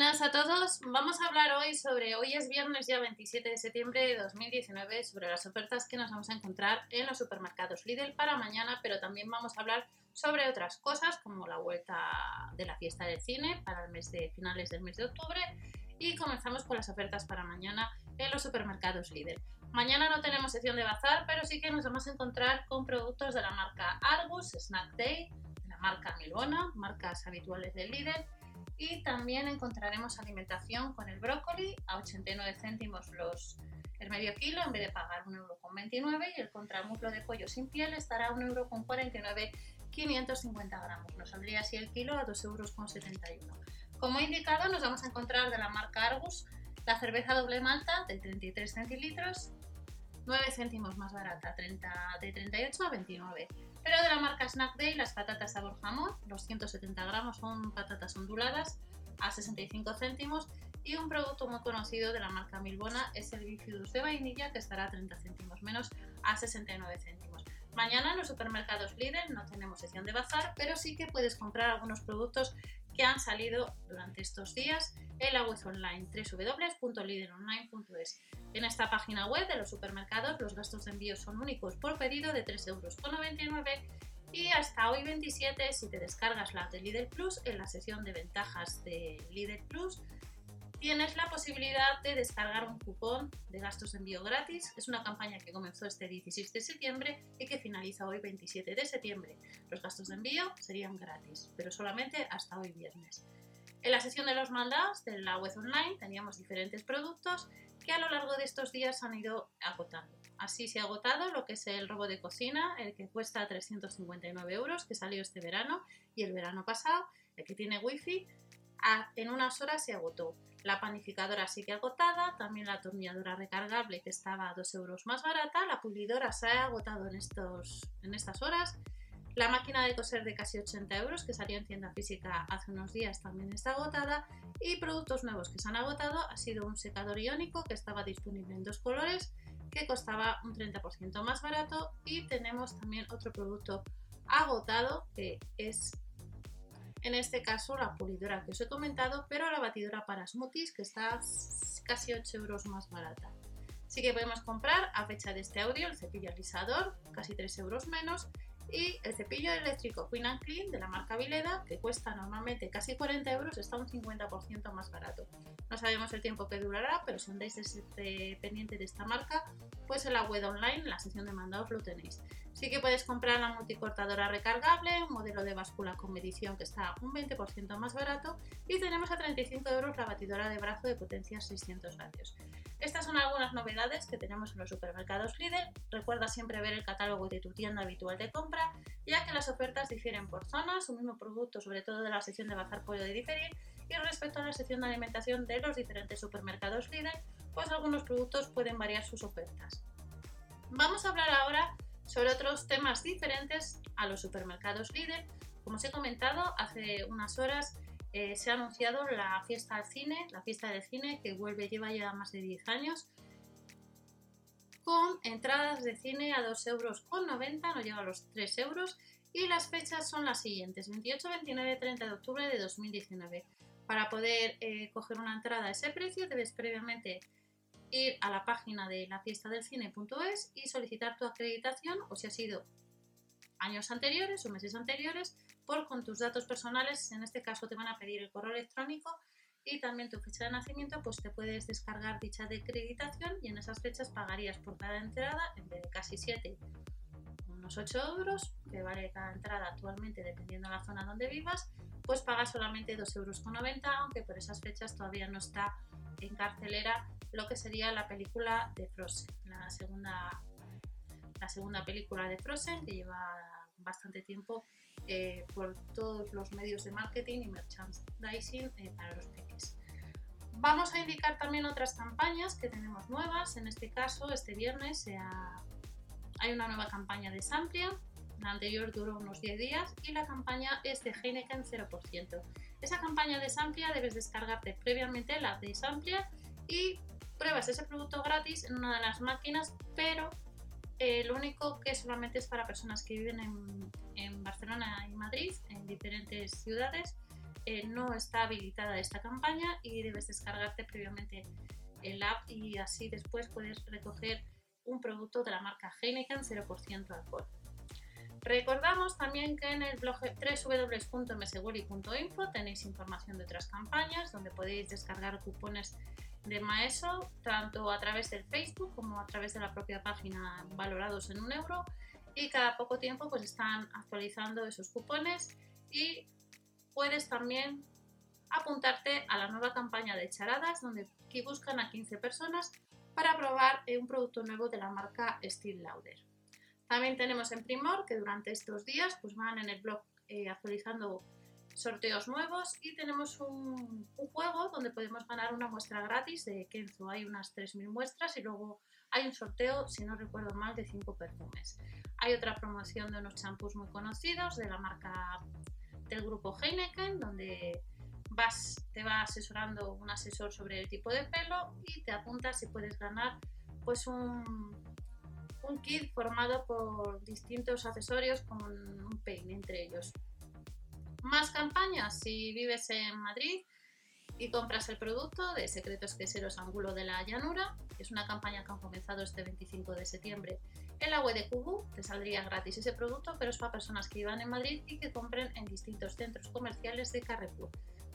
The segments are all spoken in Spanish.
Buenas a todos. Vamos a hablar hoy sobre, hoy es viernes ya 27 de septiembre de 2019, sobre las ofertas que nos vamos a encontrar en los supermercados Lidl para mañana, pero también vamos a hablar sobre otras cosas como la vuelta de la fiesta del cine para el mes de finales del mes de octubre y comenzamos con las ofertas para mañana en los supermercados Lidl. Mañana no tenemos sección de bazar, pero sí que nos vamos a encontrar con productos de la marca Argus, Snack Day, de la marca Milona, marcas habituales de Lidl y también encontraremos alimentación con el brócoli a 89 céntimos los, el medio kilo en vez de pagar 1,29€ y el contramuslo de pollo sin piel estará a 1,49€, 550 gramos. Nos saldría así el kilo a 2,71€. Como he indicado, nos vamos a encontrar de la marca Argus la cerveza doble malta de 33 centilitros, 9 céntimos más barata, 30, de 38 a 29 pero de la marca Snack Day, las patatas sabor jamón, los 170 gramos son patatas onduladas a 65 céntimos y un producto muy conocido de la marca Milbona es el bifidus de vainilla que estará a 30 céntimos menos a 69 céntimos. Mañana en los supermercados Lidl no tenemos sección de bazar, pero sí que puedes comprar algunos productos que han salido durante estos días en la web online www.lideronline.es. En esta página web de los supermercados los gastos de envío son únicos por pedido de 3,99 euros y hasta hoy 27 si te descargas la de Lidl Plus en la sesión de ventajas de Lidl Plus tienes la posibilidad de descargar un cupón de gastos de envío gratis. Es una campaña que comenzó este 16 de septiembre y que finaliza hoy 27 de septiembre. Los gastos de envío serían gratis, pero solamente hasta hoy viernes. En la sesión de los mandados de la web online teníamos diferentes productos que a lo largo de estos días han ido agotando. Así se ha agotado lo que es el robo de cocina, el que cuesta 359 euros, que salió este verano y el verano pasado, el que tiene wifi, en unas horas se agotó. La panificadora sigue agotada, también la atornilladora recargable que estaba a 2 euros más barata, la pulidora se ha agotado en, estos, en estas horas, la máquina de coser de casi 80 euros que salió en tienda física hace unos días también está agotada. Y productos nuevos que se han agotado ha sido un secador iónico que estaba disponible en dos colores que costaba un 30% más barato. Y tenemos también otro producto agotado que es en este caso la pulidora que os he comentado, pero la batidora para smoothies que está casi 8 euros más barata. Sí que podemos comprar a fecha de este audio el cepillo alisador, casi 3 euros menos, y el cepillo eléctrico Queen and Clean de la marca Vileda, que cuesta normalmente casi 40 euros, está un 50% más barato. No sabemos el tiempo que durará, pero si andáis pendiente de esta marca, pues en la web online, en la sección de mandados lo tenéis. Sí que puedes comprar la multicortadora recargable, un modelo de báscula con medición que está un 20% más barato y tenemos a 35 euros la batidora de brazo de potencia 600 vatios. Estas son algunas novedades que tenemos en los supermercados Lidl. Recuerda siempre ver el catálogo de tu tienda habitual de compra, ya que las ofertas difieren por zonas, un mismo producto, sobre todo de la sección de bazar puede diferir, y respecto a la sección de alimentación de los diferentes supermercados Lidl, pues algunos productos pueden variar sus ofertas. Vamos a hablar ahora sobre otros temas diferentes a los supermercados Lidl. Como os he comentado, hace unas horas eh, se ha anunciado la fiesta del cine, la fiesta del cine que vuelve, lleva ya más de 10 años, con entradas de cine a 2,90 euros, no llega a los 3 euros, y las fechas son las siguientes, 28, 29 y 30 de octubre de 2019. Para poder eh, coger una entrada a ese precio debes previamente ir a la página de la fiesta del cine.es y solicitar tu acreditación o si ha sido años anteriores o meses anteriores por con tus datos personales, en este caso te van a pedir el correo electrónico y también tu fecha de nacimiento, pues te puedes descargar dicha acreditación y en esas fechas pagarías por cada entrada, en vez de casi 7, unos 8 euros, que vale cada entrada actualmente dependiendo de la zona donde vivas, pues pagas solamente 2,90 euros, aunque por esas fechas todavía no está en carcelera lo que sería la película de Frozen, la segunda, la segunda película de Frozen que lleva bastante tiempo eh, por todos los medios de marketing y merchandising eh, para los peques. Vamos a indicar también otras campañas que tenemos nuevas. En este caso, este viernes hay una nueva campaña de Samplia. La anterior duró unos 10 días y la campaña es de Heineken 0%. Esa campaña de Samplia debes descargarte previamente la de Samplia y pruebas ese producto gratis en una de las máquinas, pero eh, lo único que solamente es para personas que viven en, Barcelona y Madrid, en diferentes ciudades, eh, no está habilitada esta campaña y debes descargarte previamente el app y así después puedes recoger un producto de la marca Heineken 0% alcohol. Recordamos también que en el blog www.mswelly.info tenéis información de otras campañas donde podéis descargar cupones de Maeso tanto a través del Facebook como a través de la propia página valorados en un euro y cada poco tiempo pues están actualizando esos cupones y puedes también apuntarte a la nueva campaña de charadas donde buscan a 15 personas para probar un producto nuevo de la marca Steel Lauder. También tenemos en Primor que durante estos días pues van en el blog eh, actualizando sorteos nuevos y tenemos un, juego donde podemos ganar una muestra gratis de Kenzo. Hay unas 3.000 muestras y luego hay un sorteo, si no recuerdo mal, de 5 perfumes. Hay otra promoción de unos champús muy conocidos de la marca del grupo Heineken, donde vas, te va asesorando un asesor sobre el tipo de pelo y te apuntas si puedes ganar pues un, un kit formado por distintos accesorios con un peine entre ellos. Más campañas si vives en Madrid y compras el producto de Secretos Queseros Ángulo de la Llanura, que es una campaña que han comenzado este 25 de septiembre en la web de Cubu, te saldría gratis ese producto, pero es para personas que vivan en Madrid y que compren en distintos centros comerciales de Carrefour.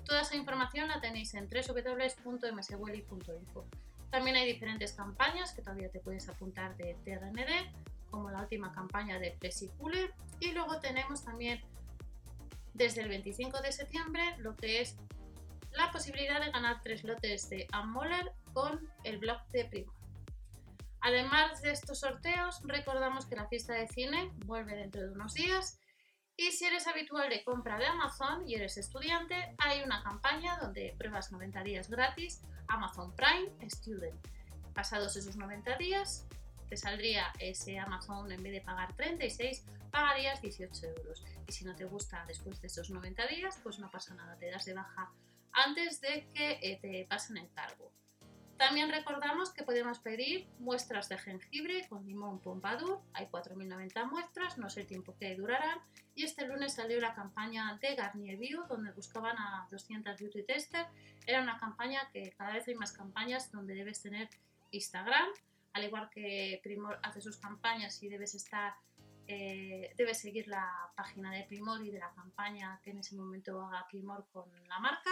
Toda esa información la tenéis en www.mswelly.info. También hay diferentes campañas que todavía te puedes apuntar de TRND, como la última campaña de Pesicule. Y luego tenemos también desde el 25 de septiembre lo que es la posibilidad de ganar tres lotes de Ammoller con el blog de Prima. Además de estos sorteos, recordamos que la fiesta de cine vuelve dentro de unos días y si eres habitual de compra de Amazon y eres estudiante, hay una campaña donde pruebas 90 días gratis Amazon Prime Student. Pasados esos 90 días, te saldría ese Amazon en vez de pagar 36, pagarías 18 euros. Y si no te gusta después de esos 90 días, pues no pasa nada, te das de baja antes de que eh, te pasen el cargo. También recordamos que podemos pedir muestras de jengibre con limón pompadour. Hay 4.090 muestras, no sé el tiempo que durarán. Y este lunes salió la campaña de Garnier Bio, donde buscaban a 200 beauty testers. Era una campaña que cada vez hay más campañas donde debes tener Instagram, al igual que Primor hace sus campañas y debes estar, eh, debes seguir la página de Primor y de la campaña que en ese momento haga Primor con la marca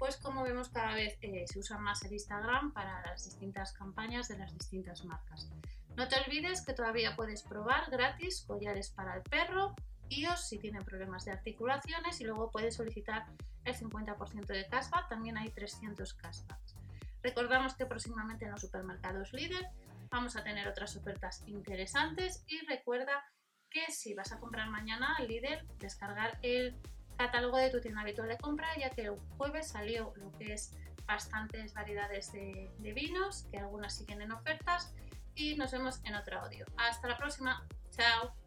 pues como vemos cada vez eh, se usa más el Instagram para las distintas campañas de las distintas marcas. No te olvides que todavía puedes probar gratis collares para el perro, iOS si tienen problemas de articulaciones y luego puedes solicitar el 50% de cashback, también hay 300 cashbacks. Recordamos que próximamente en los supermercados líder vamos a tener otras ofertas interesantes y recuerda que si vas a comprar mañana al líder, descargar el catálogo de tu tienda habitual de compra, ya que el jueves salió lo que es bastantes variedades de, de vinos, que algunas siguen en ofertas, y nos vemos en otro audio. Hasta la próxima, chao.